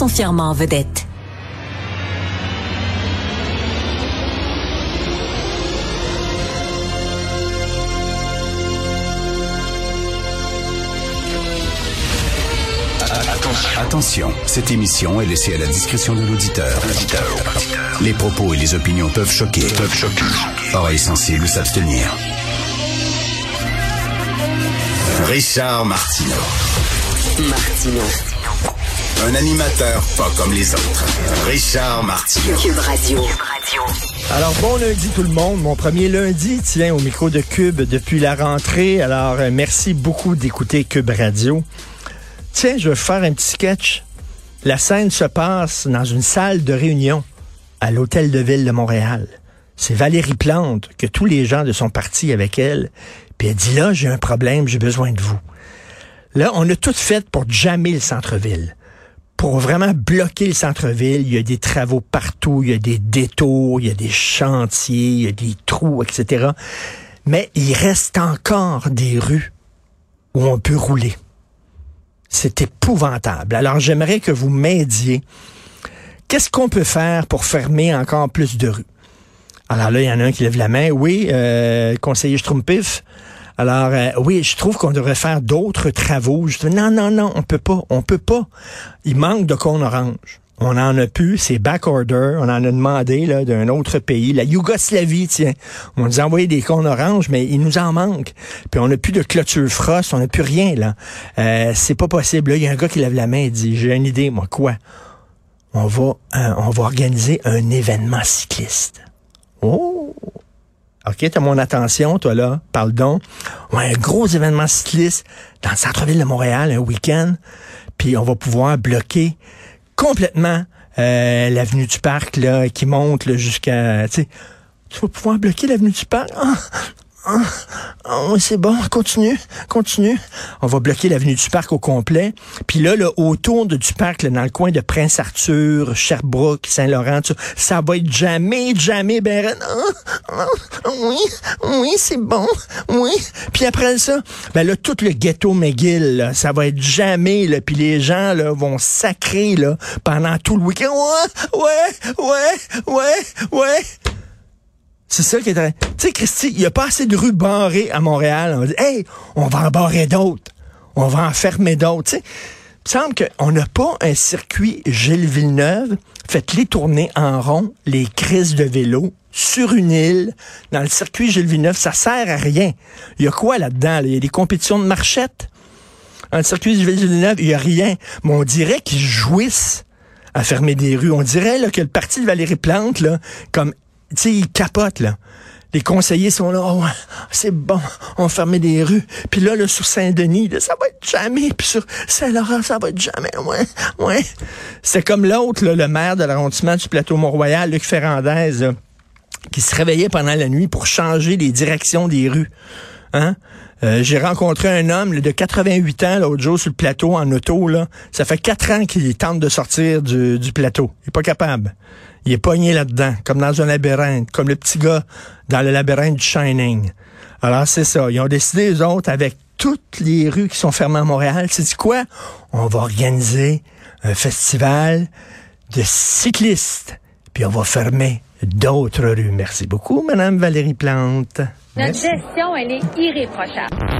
sont fièrement en vedette. Attention, cette émission est laissée à la discrétion de l'auditeur. Les propos et les opinions peuvent choquer. Peuvent choquer. Oreilles sensibles s'abstenir. Richard Martineau. Martino. Un animateur pas comme les autres. Richard Martineau. Cube Radio. Alors, bon lundi tout le monde. Mon premier lundi, tiens, au micro de Cube depuis la rentrée. Alors, euh, merci beaucoup d'écouter Cube Radio. Tiens, je vais faire un petit sketch. La scène se passe dans une salle de réunion à l'Hôtel de Ville de Montréal. C'est Valérie Plante que tous les gens de son parti avec elle. Puis elle dit là, j'ai un problème, j'ai besoin de vous. Là, on a tout fait pour jammer le centre-ville. Pour vraiment bloquer le centre-ville, il y a des travaux partout, il y a des détours, il y a des chantiers, il y a des trous, etc. Mais il reste encore des rues où on peut rouler. C'est épouvantable. Alors j'aimerais que vous m'aidiez. Qu'est-ce qu'on peut faire pour fermer encore plus de rues? Alors là, il y en a un qui lève la main. Oui, euh, conseiller Schtroumpif. Alors, euh, oui, je trouve qu'on devrait faire d'autres travaux. Je dis, non, non, non, on peut pas, on peut pas. Il manque de cône orange. On en a plus, c'est back order. On en a demandé là d'un autre pays, la Yougoslavie, tiens. On nous a envoyé des cônes oranges, mais il nous en manque. Puis on n'a plus de clôture frost, on n'a plus rien là. Euh, c'est pas possible. Il y a un gars qui lève la main et dit, j'ai une idée, moi quoi? On va, euh, on va organiser un événement cycliste. OK, t'as mon attention, toi là, parle donc. Ouais, un gros événement cycliste dans le centre-ville de Montréal, un week-end, puis on va pouvoir bloquer complètement euh, l'avenue du Parc là, qui monte là, jusqu'à... Tu vas pouvoir bloquer l'avenue du Parc? Ah, oui, c'est bon, continue, continue. On va bloquer l'avenue du Parc au complet. Puis là, là autour de, du parc, là, dans le coin de Prince-Arthur, Sherbrooke, Saint-Laurent, ça, va être jamais, jamais, ben, ah, oui, oui, c'est bon, oui. Puis après ça, ben là, tout le ghetto McGill, ça va être jamais, là, puis les gens, là, vont sacrer, là, pendant tout le week-end. Ouais, ouais, ouais, ouais. C'est ça qui est. Tu sais, Christy, il n'y a pas assez de rues barrées à Montréal. On hey, on va en barrer d'autres. On va en fermer d'autres. Tu sais, il me semble qu'on n'a pas un circuit Gilles Villeneuve. Faites-les tourner en rond, les crises de vélo, sur une île, dans le circuit Gilles Villeneuve. Ça sert à rien. Il y a quoi là-dedans? Il y a des compétitions de marchettes? Dans le circuit Gilles Villeneuve, il n'y a rien. Mais on dirait qu'ils jouissent à fermer des rues. On dirait là, que le parti de Valérie Plante, là, comme sais, ils capotent, là. Les conseillers sont là, oh, c'est bon, on fermé des rues. Puis là, là sur Saint-Denis, ça va être jamais. Puis sur Saint-Laurent, ça va être jamais. Ouais, ouais. C'est comme l'autre, le maire de l'arrondissement du plateau Mont-Royal, Luc Ferrandez, qui se réveillait pendant la nuit pour changer les directions des rues. Hein? Euh, j'ai rencontré un homme là, de 88 ans l'autre jour sur le plateau en auto. Là. Ça fait quatre ans qu'il tente de sortir du, du plateau. Il est pas capable. Il est pogné là-dedans, comme dans un labyrinthe, comme le petit gars dans le labyrinthe du Shining. Alors c'est ça. Ils ont décidé, eux autres, avec toutes les rues qui sont fermées à Montréal, c'est quoi? On va organiser un festival de cyclistes. Puis on va fermer d'autres rues. Merci beaucoup, Madame Valérie Plante. Notre gestion, elle est irréprochable.